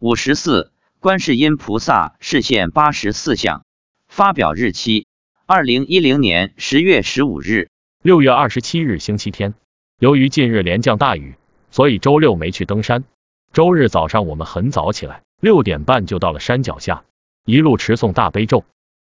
五十四，观世音菩萨示现八十四相。发表日期：二零一零年十月十五日。六月二十七日星期天。由于近日连降大雨，所以周六没去登山。周日早上我们很早起来，六点半就到了山脚下，一路持诵大悲咒。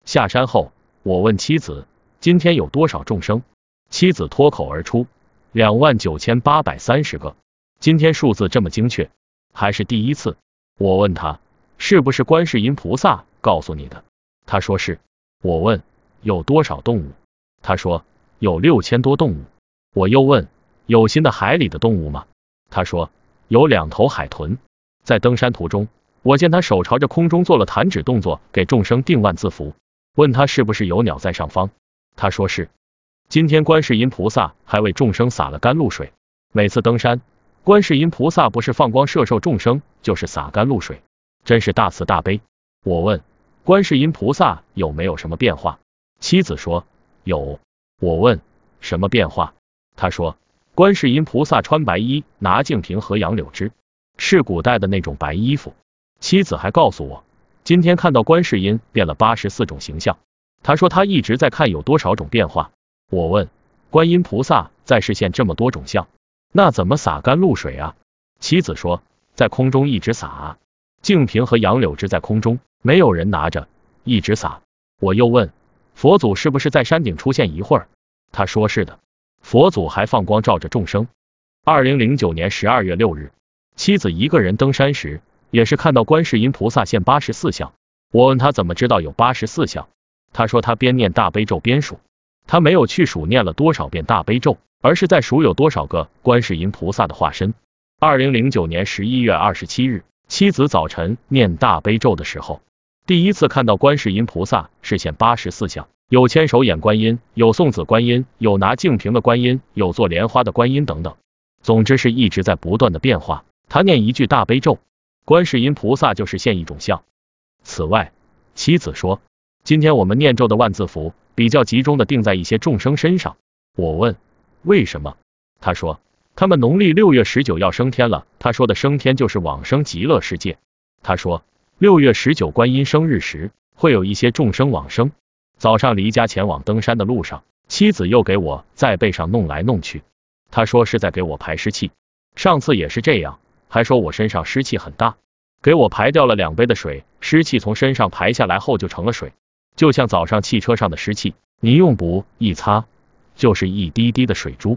下山后，我问妻子：“今天有多少众生？”妻子脱口而出：“两万九千八百三十个。”今天数字这么精确，还是第一次。我问他：“是不是观世音菩萨告诉你的？”他说是。我问：“有多少动物？”他说：“有六千多动物。”我又问。有新的海里的动物吗？他说有两头海豚。在登山途中，我见他手朝着空中做了弹指动作，给众生定万字符。问他是不是有鸟在上方？他说是。今天观世音菩萨还为众生洒了甘露水。每次登山，观世音菩萨不是放光摄受众生，就是洒甘露水，真是大慈大悲。我问观世音菩萨有没有什么变化？妻子说有。我问什么变化？他说。观世音菩萨穿白衣，拿净瓶和杨柳枝，是古代的那种白衣服。妻子还告诉我，今天看到观世音变了八十四种形象。他说他一直在看有多少种变化。我问，观音菩萨在视现这么多种相，那怎么洒甘露水啊？妻子说，在空中一直洒啊，净瓶和杨柳枝在空中，没有人拿着，一直洒。我又问，佛祖是不是在山顶出现一会儿？他说是的。佛祖还放光照着众生。二零零九年十二月六日，妻子一个人登山时，也是看到观世音菩萨现八十四相。我问他怎么知道有八十四相，他说他边念大悲咒边数，他没有去数念了多少遍大悲咒，而是在数有多少个观世音菩萨的化身。二零零九年十一月二十七日，妻子早晨念大悲咒的时候，第一次看到观世音菩萨是现八十四相。有千手眼观音，有送子观音，有拿净瓶的观音，有做莲花的观音等等。总之是一直在不断的变化。他念一句大悲咒，观世音菩萨就是现一种相。此外，妻子说，今天我们念咒的万字符比较集中的定在一些众生身上。我问为什么？他说他们农历六月十九要升天了。他说的升天就是往生极乐世界。他说六月十九观音生日时会有一些众生往生。早上离家前往登山的路上，妻子又给我在背上弄来弄去，他说是在给我排湿气。上次也是这样，还说我身上湿气很大，给我排掉了两杯的水，湿气从身上排下来后就成了水，就像早上汽车上的湿气，你用布一擦，就是一滴滴的水珠。